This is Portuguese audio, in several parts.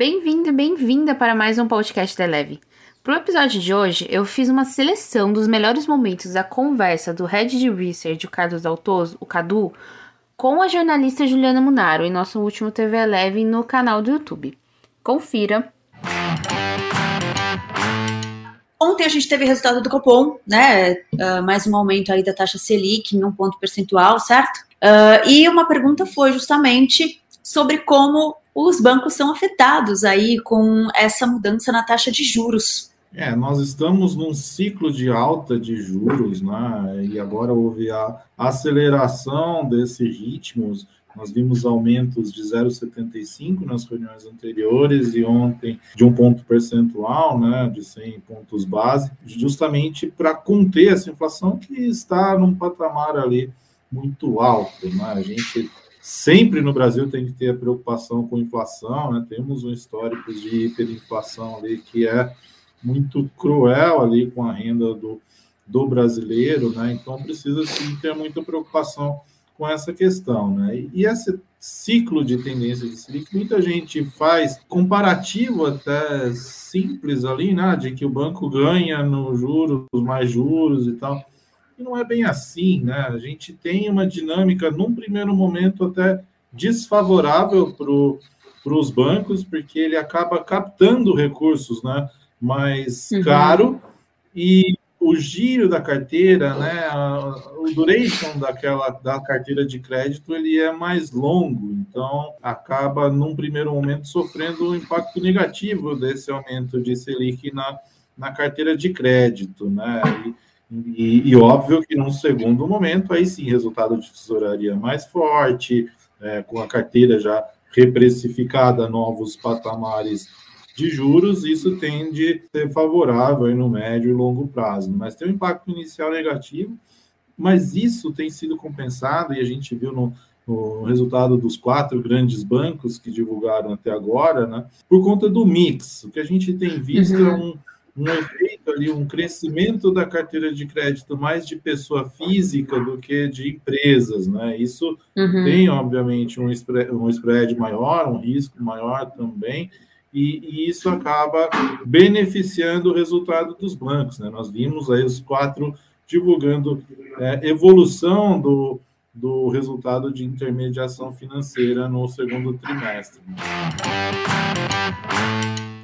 Bem-vindo e bem-vinda para mais um podcast da Eleve. Para o episódio de hoje, eu fiz uma seleção dos melhores momentos da conversa do Head de Research, o Carlos Daltoso, o Cadu, com a jornalista Juliana Munaro em nosso último TV Eleve no canal do YouTube. Confira! Ontem a gente teve resultado do Copom, né? Uh, mais um aumento aí da taxa Selic em um ponto percentual, certo? Uh, e uma pergunta foi justamente sobre como os bancos são afetados aí com essa mudança na taxa de juros. É, nós estamos num ciclo de alta de juros, né? E agora houve a aceleração desses ritmos. Nós vimos aumentos de 0,75 nas reuniões anteriores e ontem de um ponto percentual, né, de 100 pontos base, justamente para conter essa inflação que está num patamar ali muito alto. Né? A gente sempre no Brasil tem que ter a preocupação com inflação, né? Temos um histórico de hiperinflação ali que é muito cruel ali com a renda do, do brasileiro, né? Então precisa sim ter muita preocupação com essa questão, né? E esse ciclo de tendência de Selic, muita gente faz comparativo até simples ali, né? De que o banco ganha no juros, mais juros e tal que não é bem assim, né? A gente tem uma dinâmica, num primeiro momento, até desfavorável para os bancos, porque ele acaba captando recursos né, mais uhum. caro e o giro da carteira, né, o duration daquela da carteira de crédito, ele é mais longo, então acaba num primeiro momento sofrendo um impacto negativo desse aumento de Selic na, na carteira de crédito, né? E, e, e, óbvio que num segundo momento, aí sim, resultado de tesouraria mais forte, é, com a carteira já reprecificada, novos patamares de juros, isso tende a ser favorável no médio e longo prazo. Mas tem um impacto inicial negativo, mas isso tem sido compensado, e a gente viu no, no resultado dos quatro grandes bancos que divulgaram até agora, né, por conta do mix. O que a gente tem visto uhum. é um um efeito ali, um crescimento da carteira de crédito mais de pessoa física do que de empresas, né? Isso uhum. tem, obviamente, um spread, um spread maior, um risco maior também, e, e, isso acaba beneficiando o resultado dos bancos, né? Nós vimos aí os quatro divulgando é, evolução do, do resultado de intermediação financeira no segundo trimestre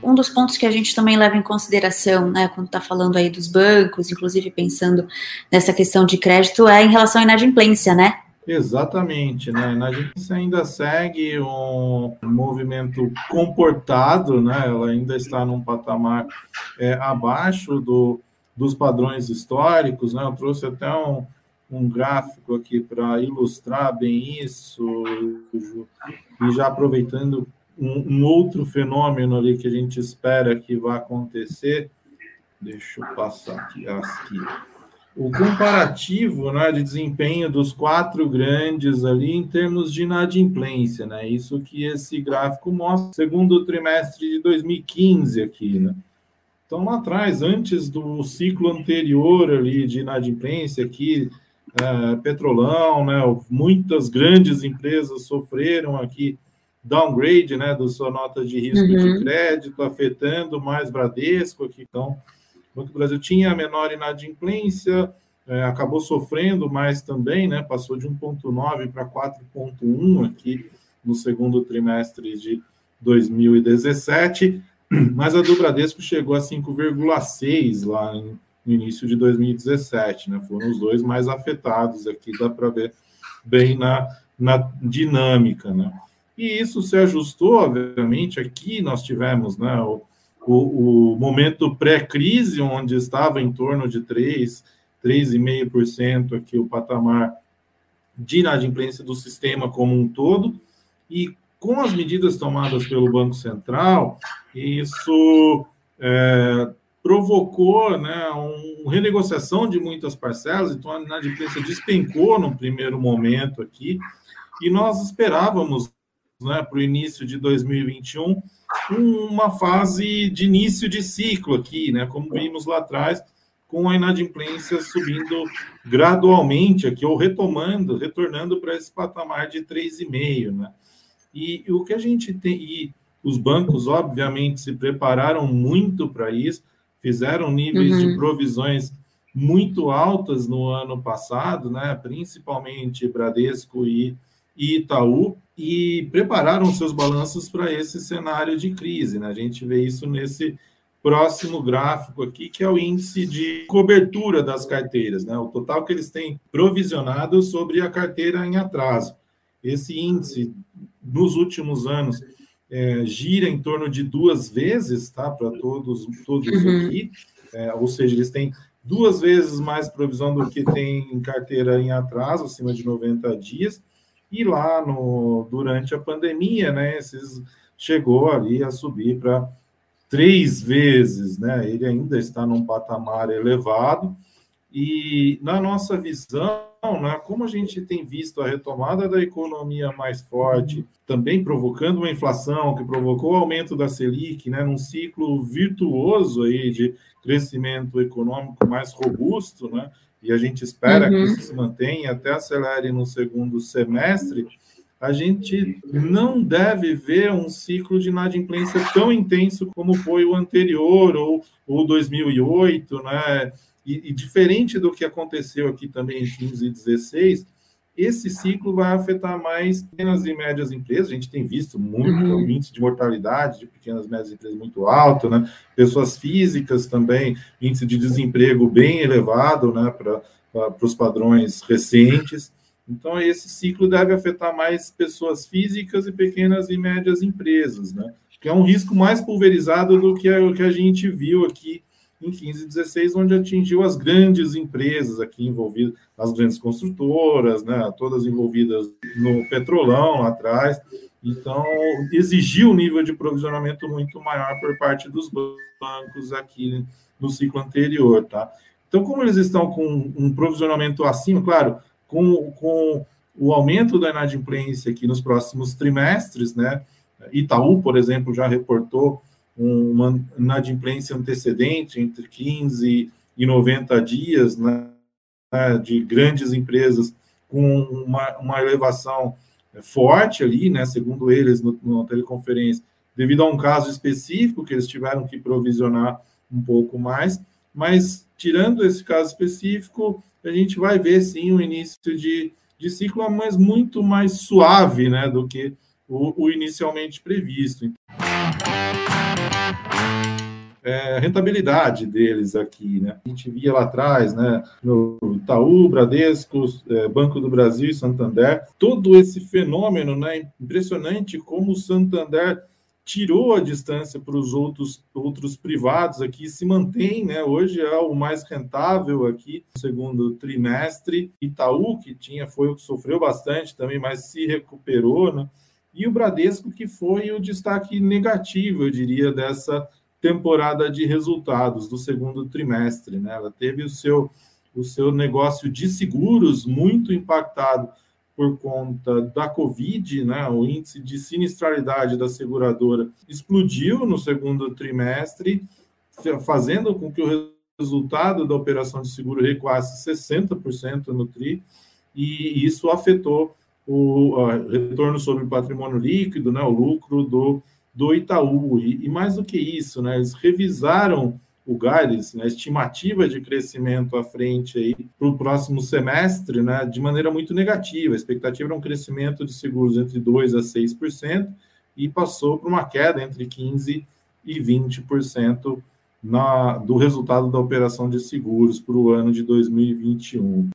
um dos pontos que a gente também leva em consideração, né, quando está falando aí dos bancos, inclusive pensando nessa questão de crédito, é em relação à inadimplência, né? Exatamente, né? A inadimplência ainda segue um movimento comportado, né? Ela ainda está num patamar é, abaixo do, dos padrões históricos, né? Eu trouxe até um, um gráfico aqui para ilustrar bem isso, e já aproveitando um, um, outro fenômeno ali que a gente espera que vá acontecer. Deixa eu passar aqui. aqui. O comparativo né, de desempenho dos quatro grandes ali em termos de inadimplência, né? Isso que esse gráfico mostra, segundo trimestre de 2015 aqui, né? Então, lá atrás, antes do ciclo anterior ali de inadimplência, aqui, é, Petrolão, né? Muitas grandes empresas sofreram aqui downgrade né, da sua nota de risco uhum. de crédito, afetando mais Bradesco aqui. Então, o Banco do Brasil tinha a menor inadimplência, é, acabou sofrendo mais também, né, passou de 1,9 para 4,1 aqui no segundo trimestre de 2017, mas a do Bradesco chegou a 5,6 lá no início de 2017, né? Foram os dois mais afetados aqui, dá para ver bem na, na dinâmica, né? E isso se ajustou, obviamente, aqui nós tivemos né, o, o, o momento pré-crise, onde estava em torno de 3, 3,5% aqui o patamar de inadimplência do sistema como um todo, e com as medidas tomadas pelo Banco Central, isso é, provocou né, uma renegociação de muitas parcelas, então a inadimplência despencou no primeiro momento aqui, e nós esperávamos né, para o início de 2021, uma fase de início de ciclo aqui, né, como vimos lá atrás, com a inadimplência subindo gradualmente aqui, ou retomando, retornando para esse patamar de 3,5, né? E, e o que a gente tem, e Os bancos, obviamente, se prepararam muito para isso, fizeram níveis uhum. de provisões muito altas no ano passado, né? principalmente Bradesco e, e Itaú, e prepararam seus balanços para esse cenário de crise. Né? A gente vê isso nesse próximo gráfico aqui, que é o índice de cobertura das carteiras, né? o total que eles têm provisionado sobre a carteira em atraso. Esse índice, nos últimos anos, é, gira em torno de duas vezes, tá? Para todos, todos uhum. aqui, é, ou seja, eles têm duas vezes mais provisão do que tem em carteira em atraso, acima de 90 dias, e lá no, durante a pandemia, né, esses, chegou ali a subir para três vezes, né? Ele ainda está num patamar elevado, e na nossa visão, né, como a gente tem visto a retomada da economia mais forte, também provocando uma inflação que provocou o aumento da Selic, né, num ciclo virtuoso aí de crescimento econômico mais robusto, né, e a gente espera uhum. que isso se mantenha até acelere no segundo semestre, a gente não deve ver um ciclo de inadimplência tão intenso como foi o anterior, ou, ou 2008, né? E, e, diferente do que aconteceu aqui também em 15 e 16, esse ciclo vai afetar mais pequenas e médias empresas. A gente tem visto muito uhum. o índice de mortalidade de pequenas e médias empresas muito alto, né? Pessoas físicas também, índice de desemprego bem elevado, né? Para os padrões recentes. Então, esse ciclo deve afetar mais pessoas físicas e pequenas e médias empresas, né? Que é um risco mais pulverizado do que o que a gente viu aqui em 15 e 16, onde atingiu as grandes empresas aqui envolvidas, as grandes construtoras, né, todas envolvidas no petrolão lá atrás. Então, exigiu um nível de provisionamento muito maior por parte dos bancos aqui no ciclo anterior, tá? Então, como eles estão com um provisionamento acima, claro, com, com o aumento da inadimplência aqui nos próximos trimestres, né? Itaú, por exemplo, já reportou uma inadimplência antecedente entre 15 e 90 dias né, de grandes empresas com uma, uma elevação forte ali, né, segundo eles, no, no teleconferência, devido a um caso específico que eles tiveram que provisionar um pouco mais, mas tirando esse caso específico, a gente vai ver sim o início de, de ciclo, mas muito mais suave né, do que o, o inicialmente previsto é, rentabilidade deles aqui, né? A gente via lá atrás, né, no Itaú, Bradesco, é, Banco do Brasil e Santander, todo esse fenômeno, né, impressionante como o Santander tirou a distância para os outros, outros privados aqui, se mantém, né? Hoje é o mais rentável aqui no segundo trimestre. Itaú, que tinha, foi o que sofreu bastante também, mas se recuperou, né? E o Bradesco, que foi o destaque negativo, eu diria, dessa temporada de resultados do segundo trimestre. Né? Ela teve o seu, o seu negócio de seguros muito impactado por conta da Covid, né? o índice de sinistralidade da seguradora explodiu no segundo trimestre, fazendo com que o resultado da operação de seguro recuasse 60% no TRI, e isso afetou o retorno sobre o patrimônio líquido, né? o lucro do do Itaú. E, e, mais do que isso, né, eles revisaram o guidance, né, estimativa de crescimento à frente aí para o próximo semestre, né, de maneira muito negativa. A expectativa era um crescimento de seguros entre 2% a 6% e passou para uma queda entre 15% e 20% na, do resultado da operação de seguros para o ano de 2021.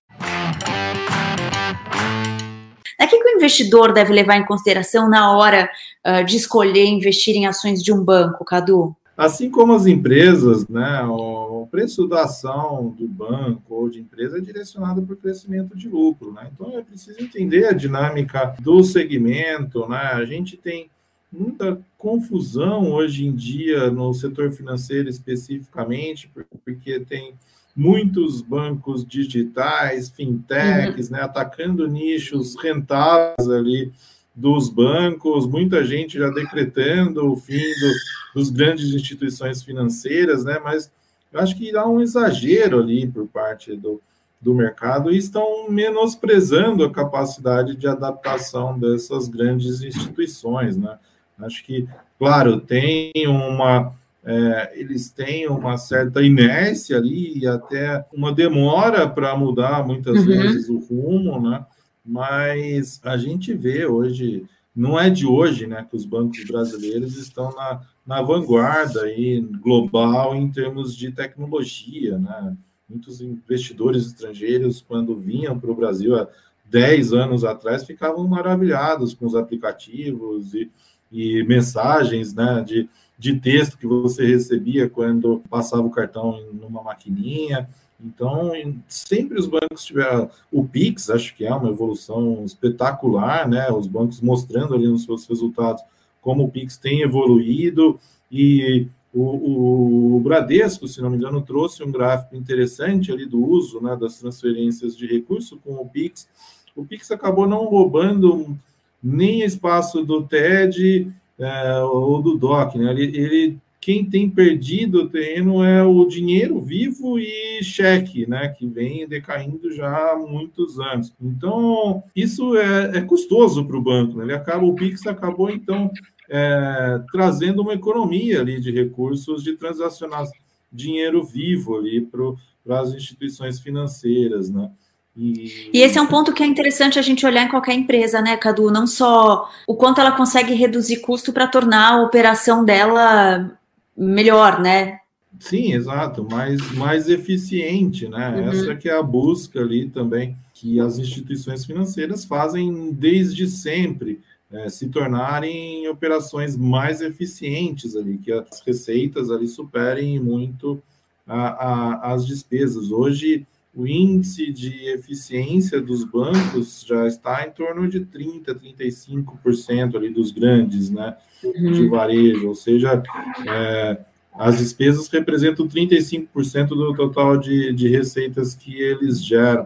Investidor deve levar em consideração na hora uh, de escolher investir em ações de um banco, Cadu? Assim como as empresas, né, o preço da ação do banco ou de empresa é direcionado para o crescimento de lucro. Né? Então é preciso entender a dinâmica do segmento. Né? A gente tem muita confusão hoje em dia no setor financeiro especificamente, porque tem muitos bancos digitais, fintechs, uhum. né, atacando nichos rentáveis ali dos bancos, muita gente já decretando o fim do, dos grandes instituições financeiras, né, mas eu acho que há um exagero ali por parte do, do mercado e estão menosprezando a capacidade de adaptação dessas grandes instituições, né. Acho que, claro, tem uma é, eles têm uma certa inércia ali e até uma demora para mudar muitas uhum. vezes o rumo, né? Mas a gente vê hoje, não é de hoje, né, que os bancos brasileiros estão na, na vanguarda aí global em termos de tecnologia, né? Muitos investidores estrangeiros, quando vinham para o Brasil há 10 anos atrás, ficavam maravilhados com os aplicativos e, e mensagens, né, de de texto que você recebia quando passava o cartão numa maquininha. Então, sempre os bancos tiveram o Pix, acho que é uma evolução espetacular, né? Os bancos mostrando ali nos seus resultados como o Pix tem evoluído e o, o, Bradesco, se não me engano, trouxe um gráfico interessante ali do uso né, das transferências de recurso com o Pix. O Pix acabou não roubando nem espaço do TED é, ou do DOC, né? Ele, ele, quem tem perdido o terreno é o dinheiro vivo e cheque, né? Que vem decaindo já há muitos anos. Então, isso é, é custoso para o banco, né? Ele acaba, o Pix acabou, então, é, trazendo uma economia ali de recursos de transacionar dinheiro vivo ali para as instituições financeiras, né? E... e... esse é um ponto que é interessante a gente olhar em qualquer empresa, né, Cadu? Não só o quanto ela consegue reduzir custo para tornar a operação dela melhor, né? Sim, exato, mais, mais eficiente, né? Uhum. Essa que é a busca ali também que as instituições financeiras fazem desde sempre. É, se tornarem operações mais eficientes ali, que as receitas ali superem muito a, a, as despesas. Hoje, o índice de eficiência dos bancos já está em torno de 30%, 35% ali dos grandes, né, uhum. de varejo, ou seja, é, as despesas representam 35% do total de, de receitas que eles geram.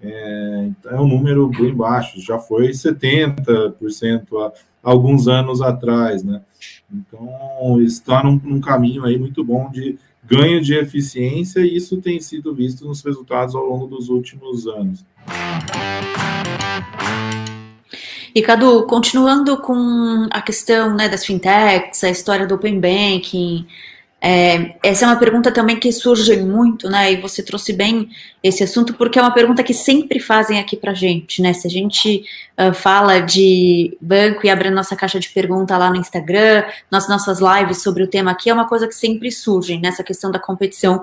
É, então é um número bem baixo, já foi 70% há alguns anos atrás, né? Então está num, num caminho aí muito bom de ganho de eficiência, e isso tem sido visto nos resultados ao longo dos últimos anos. E Cadu, continuando com a questão né, das fintechs, a história do open banking, é, essa é uma pergunta também que surge muito, né? E você trouxe bem esse assunto, porque é uma pergunta que sempre fazem aqui pra gente, né? Se a gente uh, fala de banco e abre a nossa caixa de pergunta lá no Instagram, nas nossas lives sobre o tema aqui, é uma coisa que sempre surge nessa questão da competição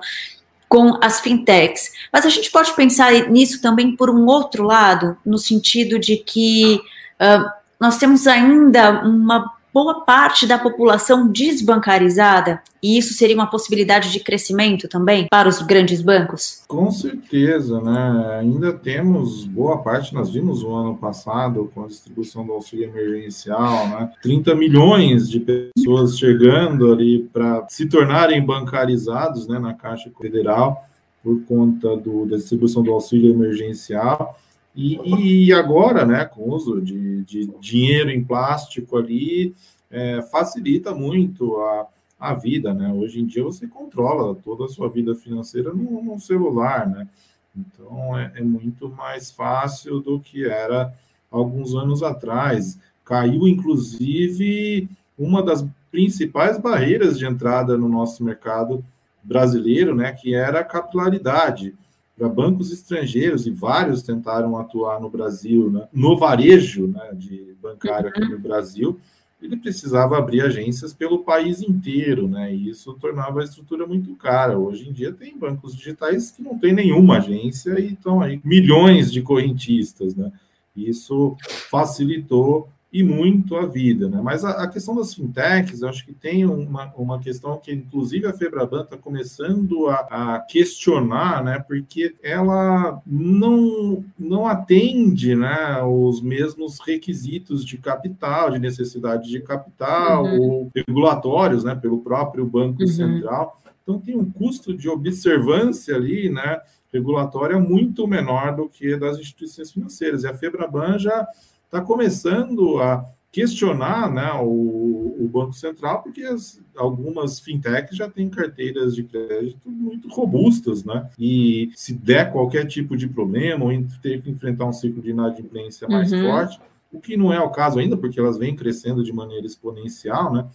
com as fintechs. Mas a gente pode pensar nisso também por um outro lado, no sentido de que uh, nós temos ainda uma boa parte da população desbancarizada? E isso seria uma possibilidade de crescimento também para os grandes bancos? Com certeza, né? Ainda temos boa parte, nós vimos o ano passado com a distribuição do auxílio emergencial, né? 30 milhões de pessoas chegando ali para se tornarem bancarizados né, na Caixa Federal por conta do, da distribuição do auxílio emergencial. E, e agora, né, com o uso de, de dinheiro em plástico ali, é, facilita muito a, a vida, né? Hoje em dia você controla toda a sua vida financeira no, no celular, né? Então é, é, muito mais fácil do que era alguns anos atrás. Caiu, inclusive, uma das principais barreiras de entrada no nosso mercado brasileiro, né? Que era a capilaridade para bancos estrangeiros, e vários tentaram atuar no Brasil, né, no varejo né, de bancário aqui no Brasil, ele precisava abrir agências pelo país inteiro, né? E isso tornava a estrutura muito cara. Hoje em dia tem bancos digitais que não tem nenhuma agência e estão aí milhões de correntistas, né? Isso facilitou e muito a vida, né? Mas a, a, questão das fintechs, eu acho que tem uma, uma questão que, inclusive, a Febraban está começando a, a, questionar, né? Porque ela não, não atende, né, os mesmos requisitos de capital, de necessidade de capital uhum. ou regulatórios, né, pelo próprio Banco uhum. Central. Então, tem um custo de observância ali, né, regulatória muito menor do que das instituições financeiras. E a Febraban já está começando a questionar né, o, o, Banco Central, porque as, algumas fintechs já têm carteiras de crédito muito robustas, né? E se der qualquer tipo de problema ou ter que enfrentar um ciclo de inadimplência mais uhum. forte, o que não é o caso ainda, porque elas vêm crescendo de maneira exponencial, né?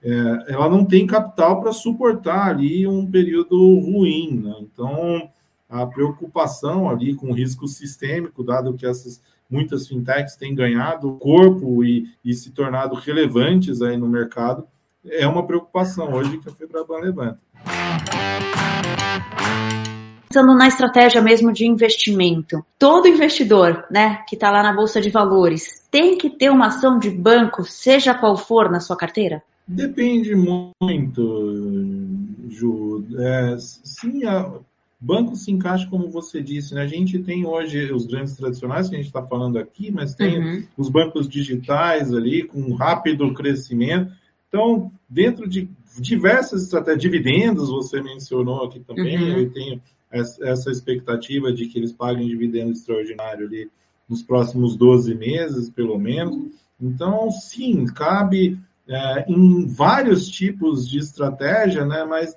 É, ela não tem capital para suportar ali um período ruim, né? Então, a preocupação ali com o risco sistêmico, dado que essas muitas fintechs têm ganhado corpo e, e se tornado relevantes aí no mercado, é uma preocupação hoje que a Febraban levanta. Pensando na estratégia mesmo de investimento, todo investidor, né, que está lá na bolsa de valores, tem que ter uma ação de banco, seja qual for, na sua carteira? Depende muito, Ju. É, sim, a, banco se encaixa como você disse. Né? A gente tem hoje os grandes tradicionais que a gente está falando aqui, mas tem uhum. os bancos digitais ali com rápido crescimento. Então, dentro de diversas estratégias, dividendos, você mencionou aqui também, uhum. eu tenho essa expectativa de que eles paguem dividendo extraordinário ali nos próximos 12 meses, pelo menos. Então, sim, cabe é, em vários tipos de estratégia, né? Mas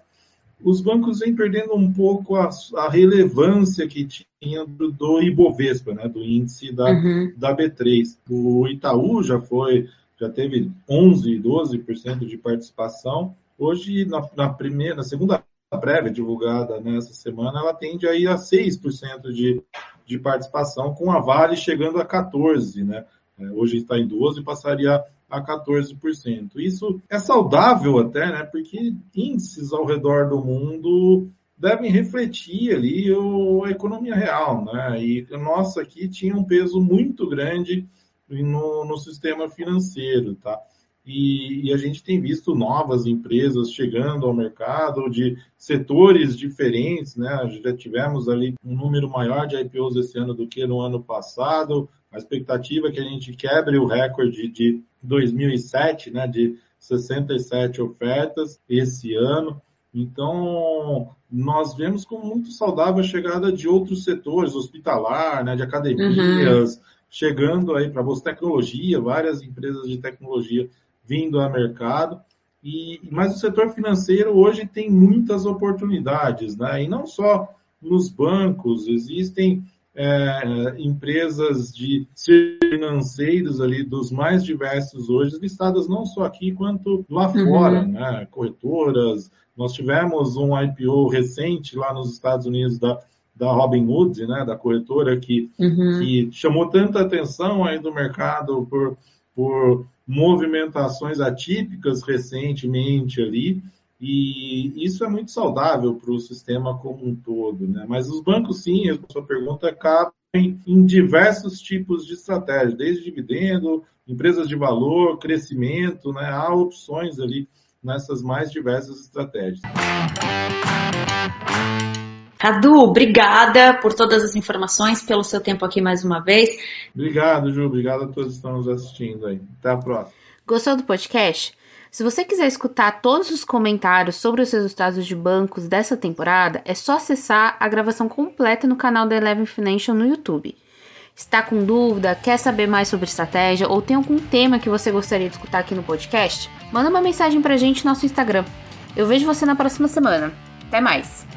os bancos vêm perdendo um pouco a, a relevância que tinha do, do, Ibovespa, né? Do índice da, uhum. da B3. O Itaú já foi, já teve 11, 12% de participação. Hoje, na, na primeira, na segunda prévia divulgada nessa semana, ela tende aí a 6% de, de participação, com a Vale chegando a 14%, né? É, hoje está em 12% e passaria a 14%. Isso é saudável até, né? Porque índices ao redor do mundo devem refletir ali o, a economia real, né? E nossa aqui tinha um peso muito grande no, no sistema financeiro, tá? E, e, a gente tem visto novas empresas chegando ao mercado de setores diferentes, né? Já tivemos ali um número maior de IPOs esse ano do que no ano passado. A expectativa é que a gente quebre o recorde de 2007, né? De 67 ofertas esse ano. Então, nós vemos como muito saudável a chegada de outros setores, hospitalar, né, de academias, uhum. chegando aí para a tecnologia, várias empresas de tecnologia vindo ao mercado. E, mas o setor financeiro hoje tem muitas oportunidades, né? E não só nos bancos, existem é, empresas de financeiros ali dos mais diversos hoje, listadas não só aqui quanto lá uhum. fora, né? Corretoras. Nós tivemos um IPO recente lá nos Estados Unidos da, da Robinhood, né? Da corretora que, uhum. que chamou tanta atenção aí do mercado por, por movimentações atípicas recentemente ali, e isso é muito saudável para o sistema como um todo, né? Mas os bancos, sim, a sua pergunta, cabem em diversos tipos de estratégia, desde dividendo, empresas de valor, crescimento, né? Há opções ali nessas mais diversas estratégias. Cadu, obrigada por todas as informações, pelo seu tempo aqui mais uma vez. Obrigado, Ju. Obrigado a todos que estão nos assistindo aí. Até a próxima. Gostou do podcast? Se você quiser escutar todos os comentários sobre os resultados de bancos dessa temporada, é só acessar a gravação completa no canal da Eleven Financial no YouTube. Está com dúvida, quer saber mais sobre estratégia ou tem algum tema que você gostaria de escutar aqui no podcast? Manda uma mensagem pra gente no nosso Instagram. Eu vejo você na próxima semana. Até mais!